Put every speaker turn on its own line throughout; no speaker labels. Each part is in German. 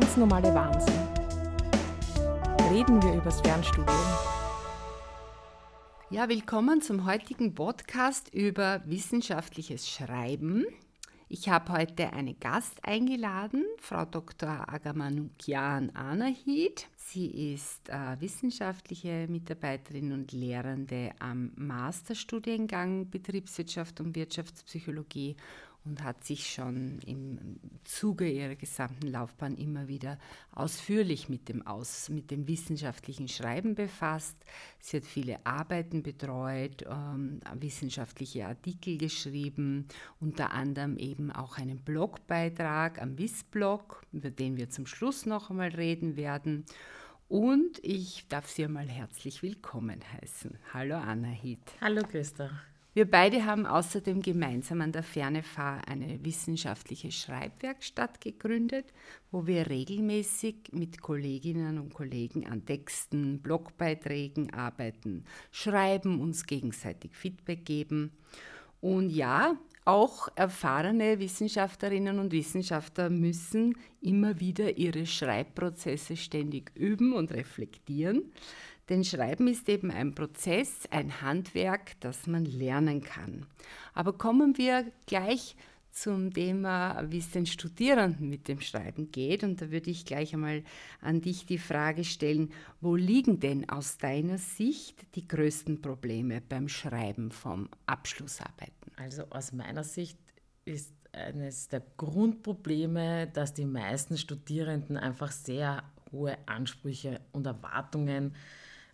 ganz normale Wahnsinn. Reden wir übers Fernstudium.
Ja, willkommen zum heutigen Podcast über wissenschaftliches Schreiben. Ich habe heute eine Gast eingeladen, Frau Dr. Agamanukian Anahid. Sie ist äh, wissenschaftliche Mitarbeiterin und Lehrende am Masterstudiengang Betriebswirtschaft und Wirtschaftspsychologie und hat sich schon im Zuge ihrer gesamten Laufbahn immer wieder ausführlich mit dem, Aus, mit dem wissenschaftlichen Schreiben befasst. Sie hat viele Arbeiten betreut, ähm, wissenschaftliche Artikel geschrieben, unter anderem eben auch einen Blogbeitrag am WIS-Blog, über den wir zum Schluss noch einmal reden werden. Und ich darf Sie einmal herzlich willkommen heißen. Hallo Anna Hiet.
Hallo Christa.
Wir beide haben außerdem gemeinsam an der Fernefahr eine wissenschaftliche Schreibwerkstatt gegründet, wo wir regelmäßig mit Kolleginnen und Kollegen an Texten, Blogbeiträgen arbeiten, schreiben, uns gegenseitig Feedback geben. Und ja, auch erfahrene Wissenschaftlerinnen und Wissenschaftler müssen immer wieder ihre Schreibprozesse ständig üben und reflektieren. Denn Schreiben ist eben ein Prozess, ein Handwerk, das man lernen kann. Aber kommen wir gleich zum Thema, wie es den Studierenden mit dem Schreiben geht. Und da würde ich gleich einmal an dich die Frage stellen, wo liegen denn aus deiner Sicht die größten Probleme beim Schreiben von Abschlussarbeiten?
Also aus meiner Sicht ist eines der Grundprobleme, dass die meisten Studierenden einfach sehr hohe Ansprüche und Erwartungen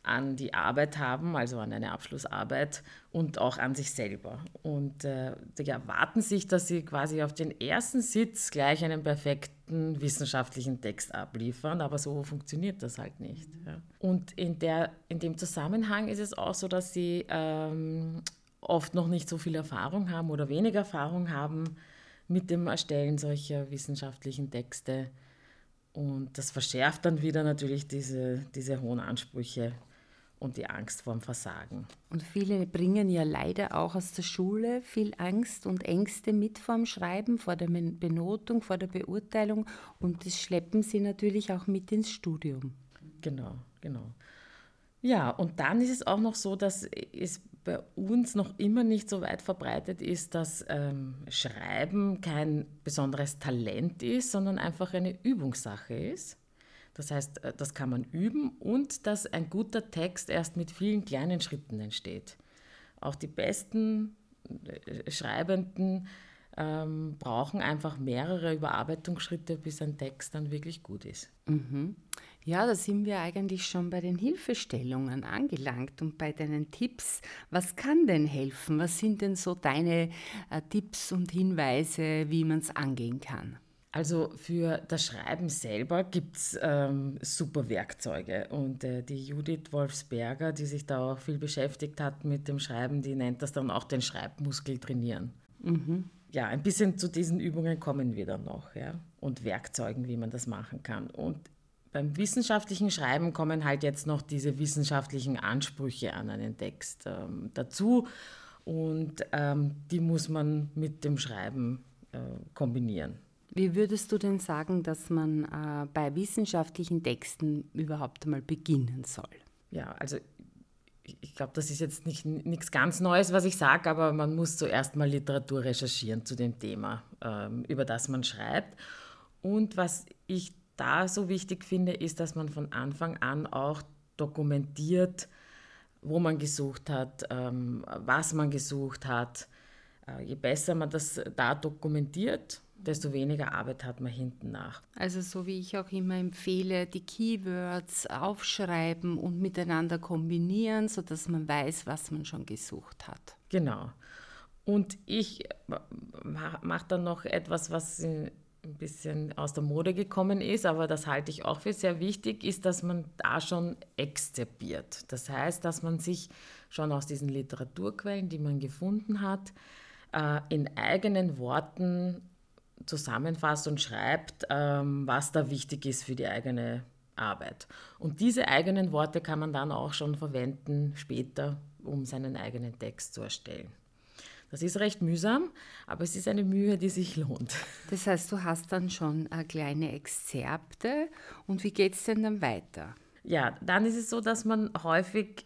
an die Arbeit haben, also an eine Abschlussarbeit und auch an sich selber. Und äh, die erwarten sich, dass sie quasi auf den ersten Sitz gleich einen perfekten wissenschaftlichen Text abliefern, aber so funktioniert das halt nicht. Ja. Und in, der, in dem Zusammenhang ist es auch so, dass sie ähm, oft noch nicht so viel Erfahrung haben oder wenig Erfahrung haben mit dem Erstellen solcher wissenschaftlichen Texte. Und das verschärft dann wieder natürlich diese, diese hohen Ansprüche und die Angst vorm Versagen.
Und viele bringen ja leider auch aus der Schule viel Angst und Ängste mit vorm Schreiben, vor der Benotung, vor der Beurteilung und das schleppen sie natürlich auch mit ins Studium.
Genau, genau. Ja, und dann ist es auch noch so, dass es bei uns noch immer nicht so weit verbreitet ist, dass ähm, Schreiben kein besonderes Talent ist, sondern einfach eine Übungssache ist. Das heißt, äh, das kann man üben und dass ein guter Text erst mit vielen kleinen Schritten entsteht. Auch die besten äh, Schreibenden ähm, brauchen einfach mehrere Überarbeitungsschritte, bis ein Text dann wirklich gut ist.
Mhm. Ja, da sind wir eigentlich schon bei den Hilfestellungen angelangt und bei deinen Tipps. Was kann denn helfen? Was sind denn so deine äh, Tipps und Hinweise, wie man es angehen kann?
Also für das Schreiben selber gibt es ähm, super Werkzeuge. Und äh, die Judith Wolfsberger, die sich da auch viel beschäftigt hat mit dem Schreiben, die nennt das dann auch den Schreibmuskel trainieren. Mhm. Ja, ein bisschen zu diesen Übungen kommen wir dann noch. Ja? Und Werkzeugen, wie man das machen kann. Und beim wissenschaftlichen Schreiben kommen halt jetzt noch diese wissenschaftlichen Ansprüche an einen Text ähm, dazu. Und ähm, die muss man mit dem Schreiben äh, kombinieren.
Wie würdest du denn sagen, dass man äh, bei wissenschaftlichen Texten überhaupt einmal beginnen soll?
Ja, also ich glaube, das ist jetzt nicht nichts ganz Neues, was ich sage, aber man muss zuerst mal Literatur recherchieren zu dem Thema, ähm, über das man schreibt. Und was ich da so wichtig finde, ist, dass man von Anfang an auch dokumentiert, wo man gesucht hat, ähm, was man gesucht hat. Äh, je besser man das da dokumentiert, desto weniger Arbeit hat man hinten nach.
Also so wie ich auch immer empfehle, die Keywords aufschreiben und miteinander kombinieren, sodass man weiß, was man schon gesucht hat.
Genau. Und ich mache dann noch etwas, was ein bisschen aus der Mode gekommen ist, aber das halte ich auch für sehr wichtig, ist, dass man da schon exzerpiert. Das heißt, dass man sich schon aus diesen Literaturquellen, die man gefunden hat, äh, in eigenen Worten zusammenfasst und schreibt, ähm, was da wichtig ist für die eigene Arbeit. Und diese eigenen Worte kann man dann auch schon verwenden später, um seinen eigenen Text zu erstellen. Das ist recht mühsam, aber es ist eine Mühe, die sich lohnt.
Das heißt, du hast dann schon äh, kleine Exzerpte und wie geht es denn dann weiter?
Ja, dann ist es so, dass man häufig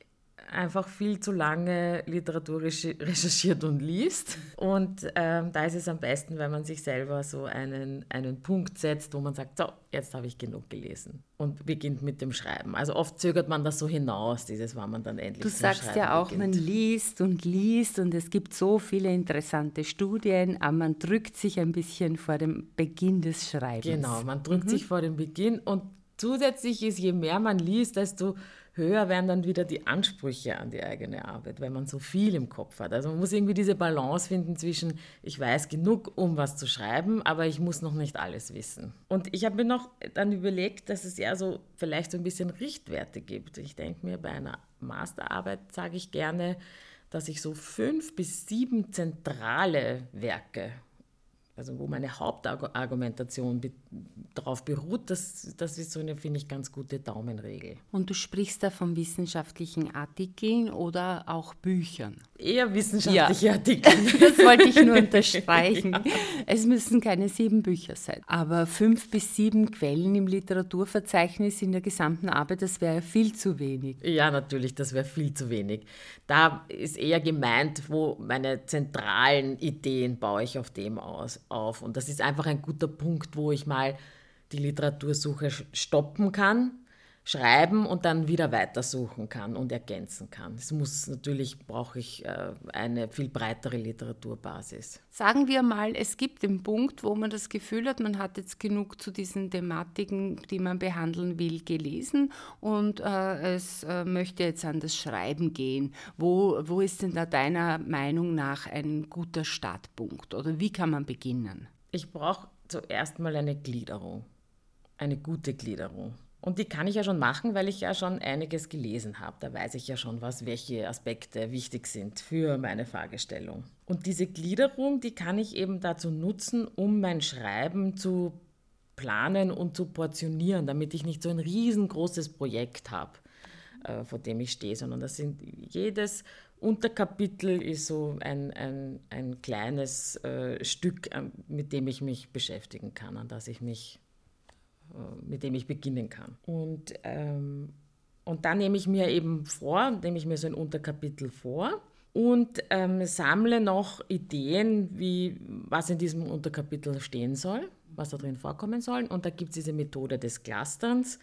einfach viel zu lange Literatur recherchiert und liest. Und ähm, da ist es am besten, wenn man sich selber so einen, einen Punkt setzt, wo man sagt, so, jetzt habe ich genug gelesen und beginnt mit dem Schreiben. Also oft zögert man das so hinaus, dieses, wann man dann endlich
Du sagst Schreiben ja auch, beginnt. man liest und liest und es gibt so viele interessante Studien, aber man drückt sich ein bisschen vor dem Beginn des Schreibens.
Genau, man drückt mhm. sich vor dem Beginn und zusätzlich ist, je mehr man liest, desto höher werden dann wieder die Ansprüche an die eigene Arbeit, weil man so viel im Kopf hat. Also man muss irgendwie diese Balance finden zwischen, ich weiß genug, um was zu schreiben, aber ich muss noch nicht alles wissen. Und ich habe mir noch dann überlegt, dass es ja so vielleicht so ein bisschen Richtwerte gibt. Ich denke mir, bei einer Masterarbeit sage ich gerne, dass ich so fünf bis sieben zentrale Werke also wo meine Hauptargumentation darauf beruht, das, das ist so eine, finde ich, ganz gute Daumenregel.
Und du sprichst da von wissenschaftlichen Artikeln oder auch Büchern?
Eher wissenschaftliche ja. Artikel.
das wollte ich nur unterstreichen. Ja. Es müssen keine sieben Bücher sein. Aber fünf bis sieben Quellen im Literaturverzeichnis in der gesamten Arbeit, das wäre viel zu wenig.
Ja, natürlich, das wäre viel zu wenig. Da ist eher gemeint, wo meine zentralen Ideen baue ich auf dem aus auf. Und das ist einfach ein guter Punkt, wo ich mal die Literatursuche stoppen kann, schreiben und dann wieder weitersuchen kann und ergänzen kann. Es muss natürlich, brauche ich äh, eine viel breitere Literaturbasis.
Sagen wir mal, es gibt den Punkt, wo man das Gefühl hat, man hat jetzt genug zu diesen Thematiken, die man behandeln will, gelesen und äh, es äh, möchte jetzt an das Schreiben gehen. Wo, wo ist denn da deiner Meinung nach ein guter Startpunkt oder wie kann man beginnen?
Ich brauche zuerst mal eine Gliederung, eine gute Gliederung. Und die kann ich ja schon machen, weil ich ja schon einiges gelesen habe. Da weiß ich ja schon, was, welche Aspekte wichtig sind für meine Fragestellung. Und diese Gliederung, die kann ich eben dazu nutzen, um mein Schreiben zu planen und zu portionieren, damit ich nicht so ein riesengroßes Projekt habe, äh, vor dem ich stehe, sondern das sind jedes Unterkapitel ist so ein, ein, ein kleines äh, Stück, äh, mit dem ich mich beschäftigen kann, an das ich mich mit dem ich beginnen kann. Und, ähm, und dann nehme ich mir eben vor, nehme ich mir so ein Unterkapitel vor und ähm, sammle noch Ideen, wie, was in diesem Unterkapitel stehen soll, was da drin vorkommen soll. Und da gibt es diese Methode des Clusterns.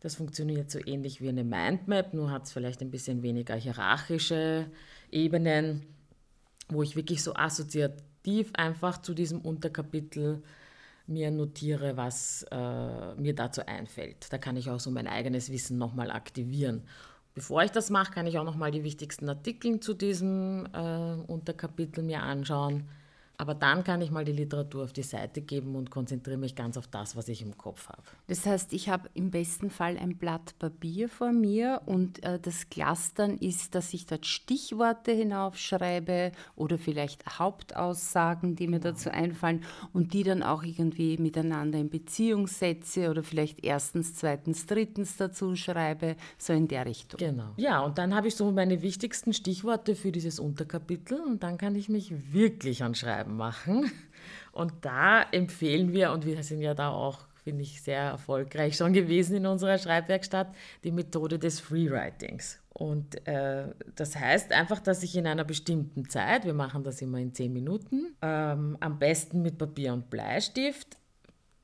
Das funktioniert so ähnlich wie eine Mindmap, nur hat es vielleicht ein bisschen weniger hierarchische Ebenen, wo ich wirklich so assoziativ einfach zu diesem Unterkapitel mir notiere, was äh, mir dazu einfällt. Da kann ich auch so mein eigenes Wissen nochmal aktivieren. Bevor ich das mache, kann ich auch nochmal die wichtigsten Artikel zu diesem äh, Unterkapitel mir anschauen aber dann kann ich mal die Literatur auf die Seite geben und konzentriere mich ganz auf das, was ich im Kopf habe.
Das heißt, ich habe im besten Fall ein Blatt Papier vor mir und äh, das Clustern ist, dass ich dort Stichworte hinaufschreibe oder vielleicht Hauptaussagen, die mir genau. dazu einfallen und die dann auch irgendwie miteinander in Beziehung setze oder vielleicht erstens, zweitens, drittens dazu schreibe, so in der Richtung.
Genau. Ja, und dann habe ich so meine wichtigsten Stichworte für dieses Unterkapitel und dann kann ich mich wirklich anschreiben Schreiben machen. Und da empfehlen wir, und wir sind ja da auch, finde ich, sehr erfolgreich schon gewesen in unserer Schreibwerkstatt, die Methode des Freewritings. Und äh, das heißt einfach, dass ich in einer bestimmten Zeit, wir machen das immer in zehn Minuten, ähm, am besten mit Papier und Bleistift,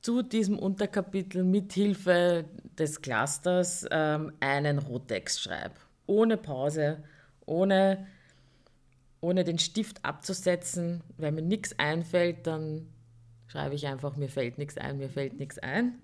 zu diesem Unterkapitel mit Hilfe des Clusters ähm, einen Rottext schreibe. Ohne Pause, ohne ohne den Stift abzusetzen. Wenn mir nichts einfällt, dann schreibe ich einfach, mir fällt nichts ein, mir fällt nichts ein.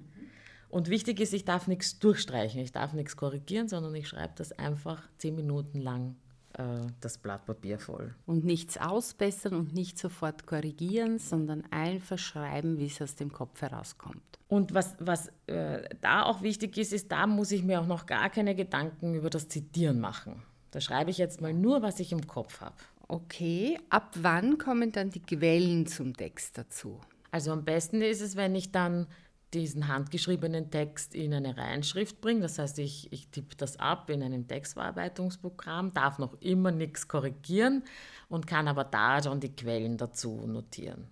Und wichtig ist, ich darf nichts durchstreichen, ich darf nichts korrigieren, sondern ich schreibe das einfach zehn Minuten lang äh, das Blatt Papier voll.
Und nichts ausbessern und nicht sofort korrigieren, sondern einfach schreiben, wie es aus dem Kopf herauskommt.
Und was, was äh, da auch wichtig ist, ist, da muss ich mir auch noch gar keine Gedanken über das Zitieren machen. Da schreibe ich jetzt mal nur, was ich im Kopf habe.
Okay, ab wann kommen dann die Quellen zum Text dazu?
Also am besten ist es, wenn ich dann diesen handgeschriebenen Text in eine Reinschrift bringe. Das heißt, ich, ich tippe das ab in einem Textverarbeitungsprogramm, darf noch immer nichts korrigieren und kann aber da schon die Quellen dazu notieren.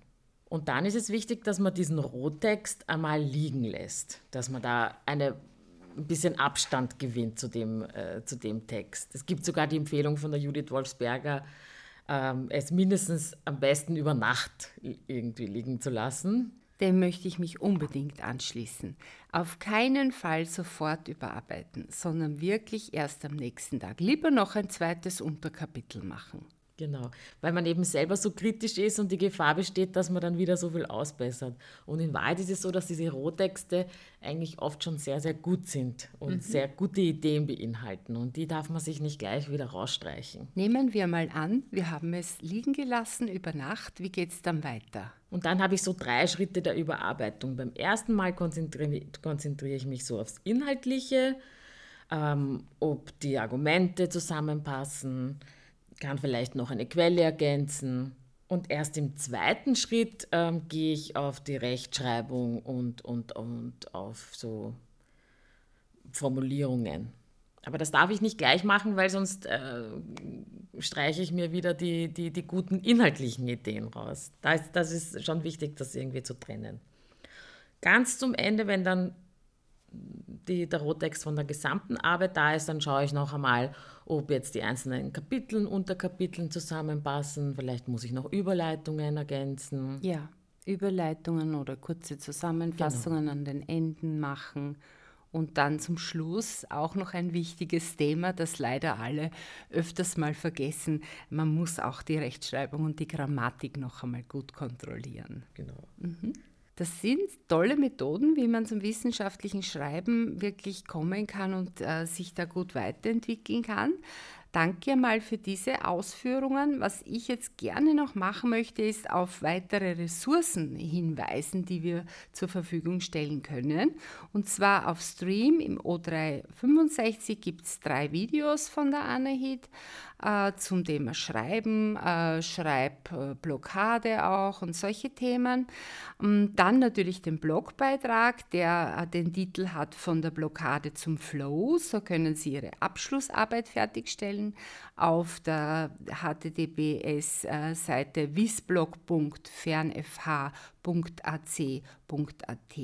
Und dann ist es wichtig, dass man diesen Rohtext einmal liegen lässt, dass man da eine, ein bisschen Abstand gewinnt zu dem, äh, zu dem Text. Es gibt sogar die Empfehlung von der Judith Wolfsberger, ähm, es mindestens am besten über Nacht irgendwie liegen zu lassen.
Dem möchte ich mich unbedingt anschließen. Auf keinen Fall sofort überarbeiten, sondern wirklich erst am nächsten Tag. Lieber noch ein zweites Unterkapitel machen.
Genau, weil man eben selber so kritisch ist und die Gefahr besteht, dass man dann wieder so viel ausbessert. Und in Wahrheit ist es so, dass diese Rohtexte eigentlich oft schon sehr, sehr gut sind und mhm. sehr gute Ideen beinhalten. Und die darf man sich nicht gleich wieder rausstreichen.
Nehmen wir mal an, wir haben es liegen gelassen über Nacht. Wie geht es dann weiter?
Und dann habe ich so drei Schritte der Überarbeitung. Beim ersten Mal konzentriere, konzentriere ich mich so aufs Inhaltliche, ähm, ob die Argumente zusammenpassen kann vielleicht noch eine Quelle ergänzen. Und erst im zweiten Schritt ähm, gehe ich auf die Rechtschreibung und, und, und auf so Formulierungen. Aber das darf ich nicht gleich machen, weil sonst äh, streiche ich mir wieder die, die, die guten inhaltlichen Ideen raus. Das, das ist schon wichtig, das irgendwie zu trennen. Ganz zum Ende, wenn dann die, der Rohtext von der gesamten Arbeit da ist, dann schaue ich noch einmal, ob jetzt die einzelnen Kapiteln, Unterkapiteln zusammenpassen. Vielleicht muss ich noch Überleitungen ergänzen.
Ja, Überleitungen oder kurze Zusammenfassungen genau. an den Enden machen. Und dann zum Schluss auch noch ein wichtiges Thema, das leider alle öfters mal vergessen. Man muss auch die Rechtschreibung und die Grammatik noch einmal gut kontrollieren.
Genau.
Mhm. Das sind tolle Methoden, wie man zum wissenschaftlichen Schreiben wirklich kommen kann und äh, sich da gut weiterentwickeln kann. Danke mal für diese Ausführungen. Was ich jetzt gerne noch machen möchte, ist auf weitere Ressourcen hinweisen, die wir zur Verfügung stellen können. Und zwar auf Stream im O365 gibt es drei Videos von der Annahid äh, zum Thema Schreiben, äh, Schreibblockade auch und solche Themen. Und ähm, dann natürlich den Blogbeitrag, der äh, den Titel hat von der Blockade zum Flow. So können Sie Ihre Abschlussarbeit fertigstellen auf der https-Seite äh, wisblog.fernfh.ac.at.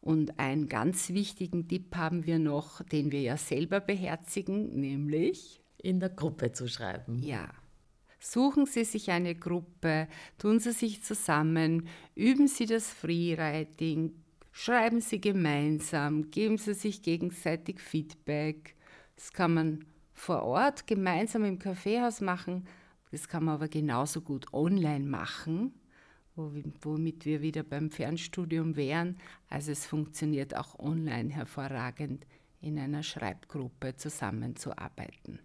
Und einen ganz wichtigen Tipp haben wir noch, den wir ja selber beherzigen, nämlich
in der Gruppe zu schreiben.
Ja. Suchen Sie sich eine Gruppe, tun Sie sich zusammen, üben Sie das Freewriting, schreiben Sie gemeinsam, geben Sie sich gegenseitig Feedback. Das kann man vor Ort gemeinsam im Kaffeehaus machen, das kann man aber genauso gut online machen, womit wir wieder beim Fernstudium wären. Also es funktioniert auch online hervorragend, in einer Schreibgruppe zusammenzuarbeiten.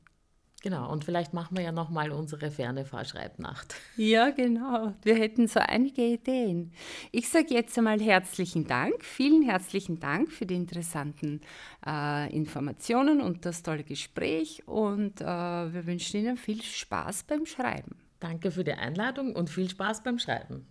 Genau, und vielleicht machen wir ja nochmal unsere ferne Fahrschreibnacht.
Ja, genau. Wir hätten so einige Ideen. Ich sage jetzt einmal herzlichen Dank, vielen herzlichen Dank für die interessanten äh, Informationen und das tolle Gespräch und äh, wir wünschen Ihnen viel Spaß beim Schreiben.
Danke für die Einladung und viel Spaß beim Schreiben.